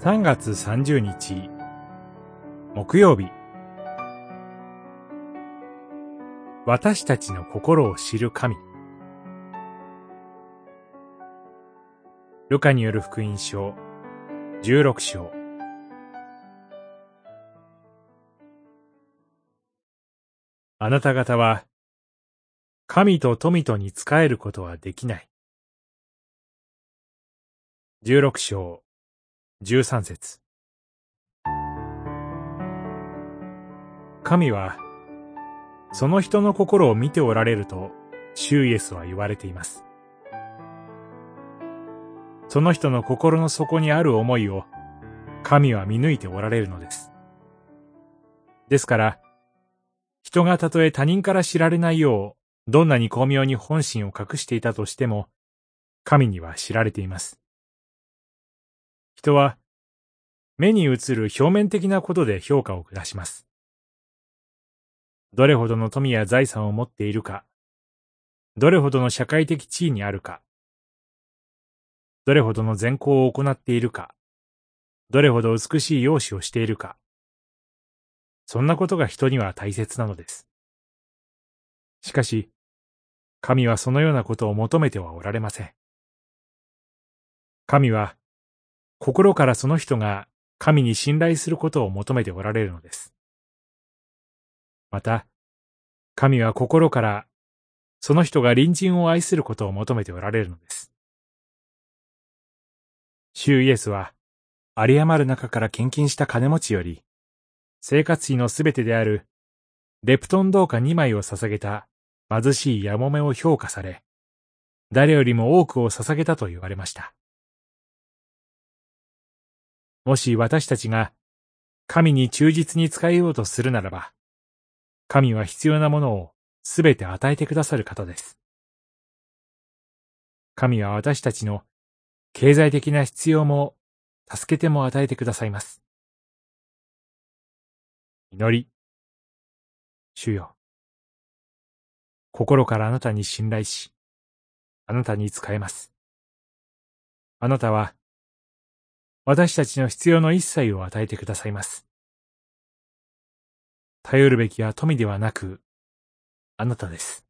3月30日木曜日。私たちの心を知る神。ルカによる福音書16章。あなた方は神と富とに仕えることはできない。16章。13節神は、その人の心を見ておられると、シューイエスは言われています。その人の心の底にある思いを、神は見抜いておられるのです。ですから、人がたとえ他人から知られないよう、どんなに巧妙に本心を隠していたとしても、神には知られています。人は、目に映る表面的なことで評価を下します。どれほどの富や財産を持っているか、どれほどの社会的地位にあるか、どれほどの善行を行っているか、どれほど美しい容姿をしているか、そんなことが人には大切なのです。しかし、神はそのようなことを求めてはおられません。神は、心からその人が神に信頼することを求めておられるのです。また、神は心からその人が隣人を愛することを求めておられるのです。主イエスは、有り余る中から献金した金持ちより、生活費のすべてであるレプトン銅貨2枚を捧げた貧しいやもめを評価され、誰よりも多くを捧げたと言われました。もし私たちが神に忠実に仕えようとするならば、神は必要なものをすべて与えてくださる方です。神は私たちの経済的な必要も助けても与えてくださいます。祈り。主よ。心からあなたに信頼し、あなたに仕えます。あなたは私たちの必要の一切を与えてくださいます。頼るべきは富ではなく、あなたです。